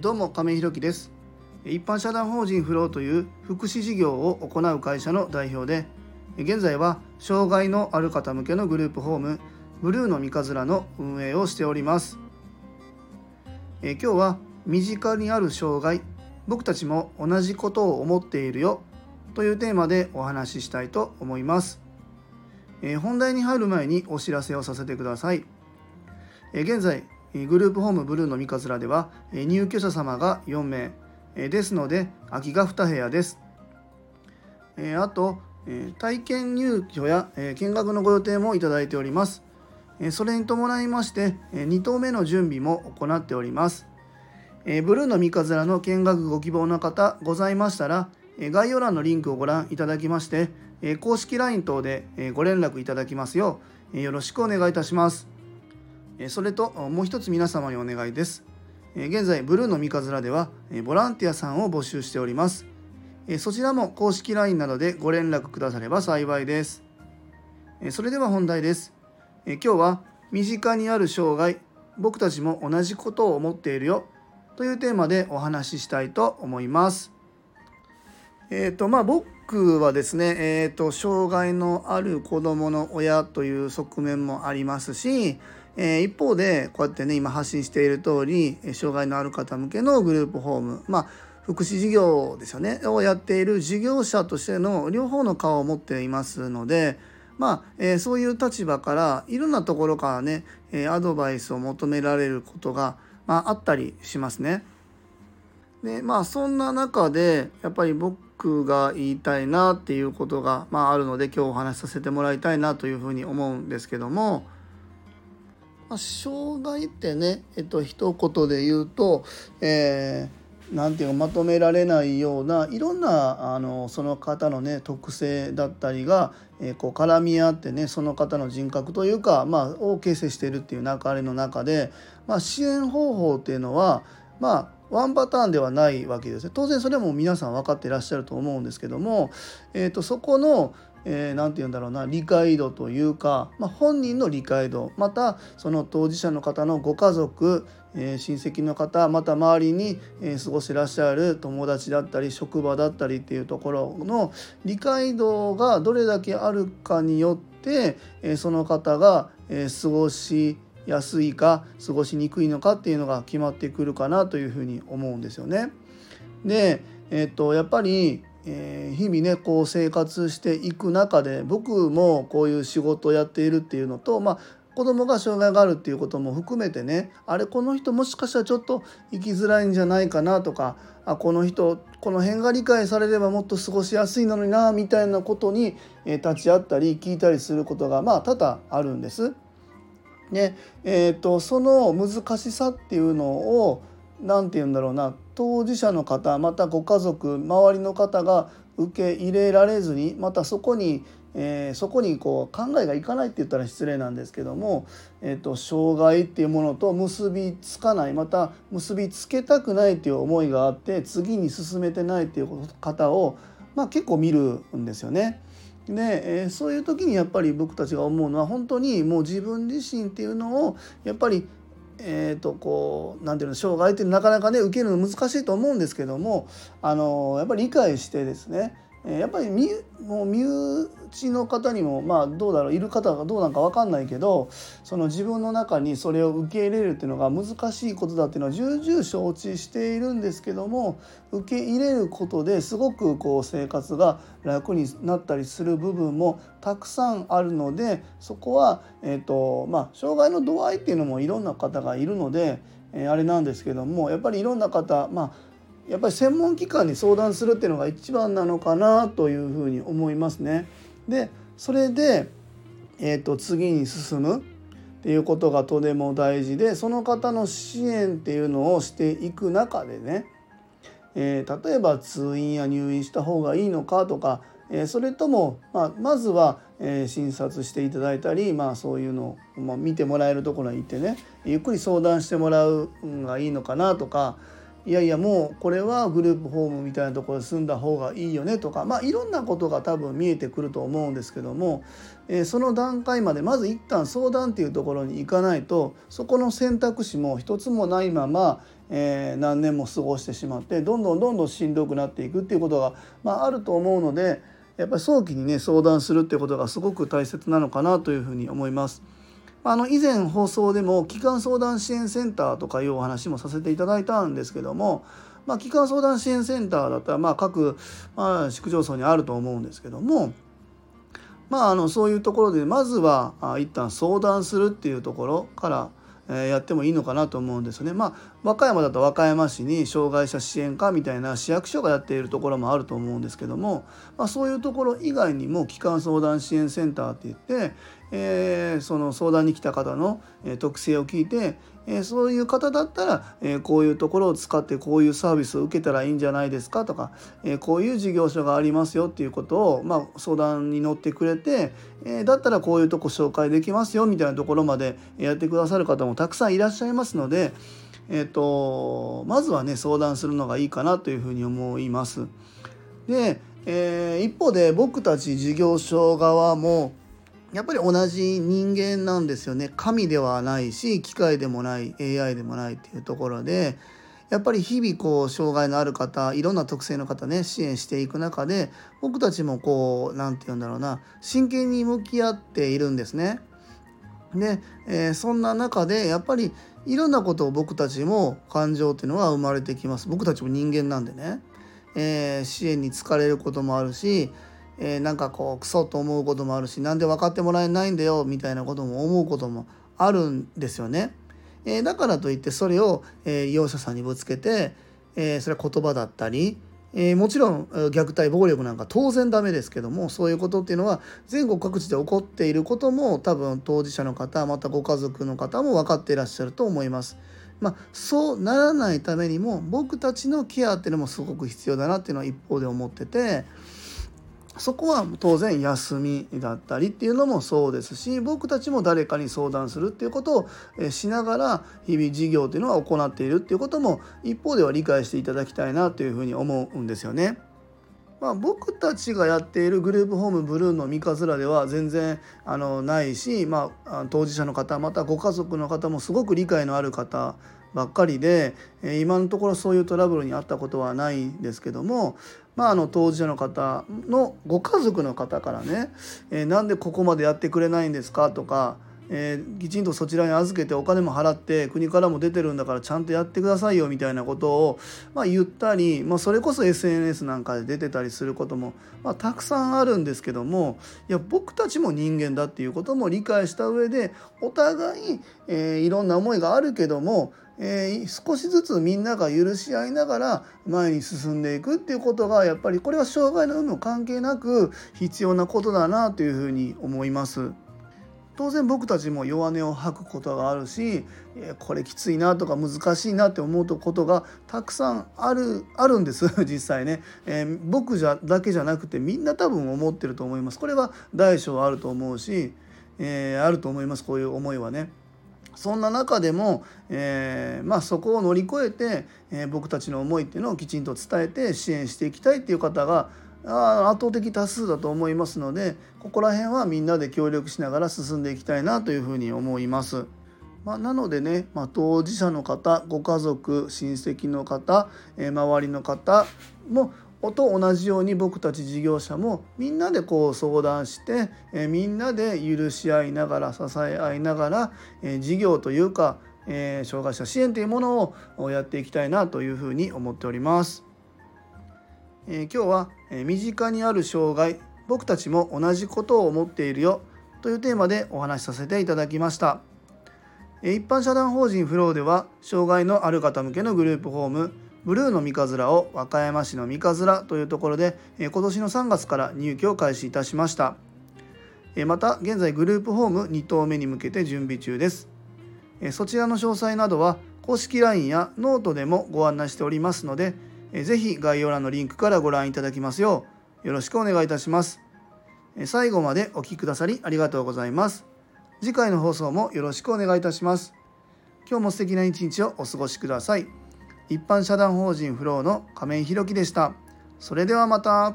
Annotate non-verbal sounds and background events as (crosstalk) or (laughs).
どうも亀井弘樹です。一般社団法人フローという福祉事業を行う会社の代表で現在は障害のある方向けのグループホームブルーの三日面の運営をしております。今日は身近にある障害僕たちも同じことを思っているよというテーマでお話ししたいと思います。本題に入る前にお知らせをさせてください。現在グループホームブルーの三日面では入居者様が4名ですので空きが2部屋です。あと体験入居や見学のご予定もいただいております。それに伴いまして2棟目の準備も行っております。ブルーの三日面の見学ご希望の方ございましたら概要欄のリンクをご覧いただきまして公式 LINE 等でご連絡いただきますようよろしくお願いいたします。それともう一つ皆様にお願いです。現在、ブルーの三日面ではボランティアさんを募集しております。そちらも公式 LINE などでご連絡くだされば幸いです。それでは本題です。今日は身近にある障害、僕たちも同じことを思っているよというテーマでお話ししたいと思います。えっ、ー、とまあ僕はですね、えーと、障害のある子どもの親という側面もありますし、え一方でこうやってね今発信している通り障害のある方向けのグループホームまあ福祉事業ですよねをやっている事業者としての両方の顔を持っていますのでまあ、え、そういう立場からいろんなところからね、え、アドバイスを求められることが、まあ、あったりしますね。でまあそんな中でやっぱり僕が言いたいなっていうことが、まあ、あるので今日お話しさせてもらいたいなというふうに思うんですけども。まあ、障害ってね、えっと一言で言うと、えー、なんていうかまとめられないようないろんなあのその方のね特性だったりが、えー、こう絡み合ってねその方の人格というか、まあ、を形成しているっていう流れの中で、まあ、支援方法っていうのはまあワンパターンではないわけですね。当然それも皆さん分かってらっしゃると思うんですけども、えーとそこの、えー、て言うんだろうな理解度というか、まあ、本人の理解度またその当事者の方のご家族、えー、親戚の方また周りに、えー、過ごしてらっしゃる友達だったり職場だったりっていうところの理解度がどれだけあるかによって、えー、その方が、えー、過ごしやすいか過ごしにくいのかっていうのが決まってくるかなというふうに思うんですよね。で、えー、とやっぱりえー、日々ねこう生活していく中で僕もこういう仕事をやっているっていうのと、まあ、子供が障害があるっていうことも含めてねあれこの人もしかしたらちょっと生きづらいんじゃないかなとかあこの人この辺が理解されればもっと過ごしやすいのになみたいなことに、えー、立ち会ったり聞いたりすることがまあ多々あるんです。ねえーとその難しさっていうのを何て言うんだろうな当事者の方またご家族周りの方が受け入れられずにまたそこに、えー、そこにこう考えがいかないって言ったら失礼なんですけども、えーと、障害っていうものと結びつかないまた結びつけたくないっていう思いがあって次に進めてないっていう方を、まあ、結構見るんですよね。で、えー、そういう時にやっぱり僕たちが思うのは本当にもう自分自身っていうのをやっぱりえーとこう何ていうの障害ってなかなかね受けるの難しいと思うんですけどもあのやっぱり理解してですねやっぱり身もう身内の方にもまあどうだろういる方がどうなんか分かんないけどその自分の中にそれを受け入れるっていうのが難しいことだっていうのは重々承知しているんですけども受け入れることですごくこう生活が楽になったりする部分もたくさんあるのでそこは、えーとまあ、障害の度合いっていうのもいろんな方がいるので、えー、あれなんですけどもやっぱりいろんな方まあやっぱり専門機関に相談するっていうのが一番なのかなというふうに思いますね。でそれで、えーと、次に進むっていうことがとても大事でその方の支援っていうのをしていく中でね、えー、例えば通院や入院した方がいいのかとか、えー、それとも、まあ、まずは、えー、診察していただいたり、まあ、そういうのを、まあ、見てもらえるところに行ってねゆっくり相談してもらうのがいいのかなとかいやいやもうこれはグループホームみたいなところで住んだ方がいいよねとかまあいろんなことが多分見えてくると思うんですけども、えー、その段階までまず一旦相談っていうところに行かないとそこの選択肢も一つもないまま、えー、何年も過ごしてしまってどんどんどんどんしんどくなっていくっていうことが、まあ、あると思うのでやっぱり早期にね相談するっていうことがすごく大切なのかなというふうに思います。あの以前放送でも基幹相談支援センターとかいうお話もさせていただいたんですけども、まあ、機関相談支援センターだったらまあ各、まあ、市区町村にあると思うんですけども、まあ、あのそういうところでまずは一旦相談するっていうところからやってもいいのかなと思うんですね。まあ和歌山だと和歌山市に障害者支援課みたいな市役所がやっているところもあると思うんですけども、まあ、そういうところ以外にも機関相談支援センターって言って、えー、その相談に来た方の特性を聞いて、えー、そういう方だったら、えー、こういうところを使ってこういうサービスを受けたらいいんじゃないですかとか、えこういう事業所がありますよっていうことを、まあ、相談に乗ってくれて、えだったらこういうとこ紹介できますよみたいなところまでやってくださる方もたくさんいらっしゃいますので、えーと、まずはね相談するのがいいかなというふうに思います。で、えー、一方で僕たち事業所側もやっぱり同じ人間なんですよね神ではないし機械でもない AI でもないっていうところでやっぱり日々こう障害のある方いろんな特性の方ね支援していく中で僕たちもこう何て言うんだろうな真剣に向き合っているんですね。で、えー、そんな中でやっぱりいろんなことを僕たちも感情っていうのは生まれてきます僕たちも人間なんでね、えー、支援に疲れることもあるしえー、なんかこうクソと思うこともあるしなんで分かってもらえないんだよみたいなことも思うこともあるんですよね。え、だからといってそれを、えー、容赦さんにぶつけて、え、それは言葉だったり、えー、もちろん虐待暴力なんか当然ダメですけどもそういうことっていうのは全国各地で起こっていることも多分当事者の方またご家族の方も分かっていらっしゃると思います。まあ、そうならないためにも僕たちのケアっていうのもすごく必要だなっていうのは一方で思ってて。そこは当然休みだったりっていうのもそうですし僕たちも誰かに相談するっていうことをしながら日々事業っていうのは行っているっていうことも一方では理解していただきたいなというふうに思うんですよね。まあ、僕たちがやっているグループホームブルーの三日面では全然あのないし、まあ、当事者の方またご家族の方もすごく理解のある方ばっかりで今のところそういうトラブルにあったことはないんですけども、まあ、あの当事者の方のご家族の方からね「えー、なんでここまでやってくれないんですか?」とかえー、きちんとそちらに預けてお金も払って国からも出てるんだからちゃんとやってくださいよみたいなことを、まあ、言ったり、まあ、それこそ SNS なんかで出てたりすることも、まあ、たくさんあるんですけどもいや僕たちも人間だっていうことも理解した上でお互い、えー、いろんな思いがあるけどもえー、少しずつみんなが許し合いながら前に進んでいくっていうことがやっぱりこれは障害の有無関係なく必要なことだなというふうに思います。当然僕たちも弱音を吐くことがあるしこれきついなとか難しいなって思うとことがたくさんあるあるんです (laughs) 実際ね、えー、僕じゃだけじゃなくてみんな多分思ってると思いますこれは大小あると思うし、えー、あると思いますこういう思いはね。そんな中でも、えー、まあ、そこを乗り越えて、え、僕たちの思いっていうのをきちんと伝えて支援していきたいっていう方が圧倒的多数だと思いますのでここら辺はみんなで協力しながら進んでいきたいなというふうに思います。まあ、なのでね、まあ、当事者の方ご家族親戚の方、えー、周りの方もと同じように僕たち事業者もみんなでこう相談して、えー、みんなで許し合いながら支え合いながら、えー、事業というか、え、障害者支援というものをやっていきたいなというふうに思っております。え今日は、え身近にある障害僕たちも同じことを思っているよというテーマでお話しさせていただきました。え一般社団法人フローでは障害のある方向けのグループホームブルーの三日面を和歌山市の三日面というところでえ今年の3月から入居を開始いたしましたえまた現在グループホーム2棟目に向けて準備中ですえそちらの詳細などは公式 LINE やノートでもご案内しておりますのでぜひ概要欄のリンクからご覧いただきますようよろしくお願いいたします最後までお聴きくださりありがとうございます次回の放送もよろしくお願いいたします今日も素敵な一日をお過ごしください。一般社団法人フローの亀井弘樹でした。それではまた。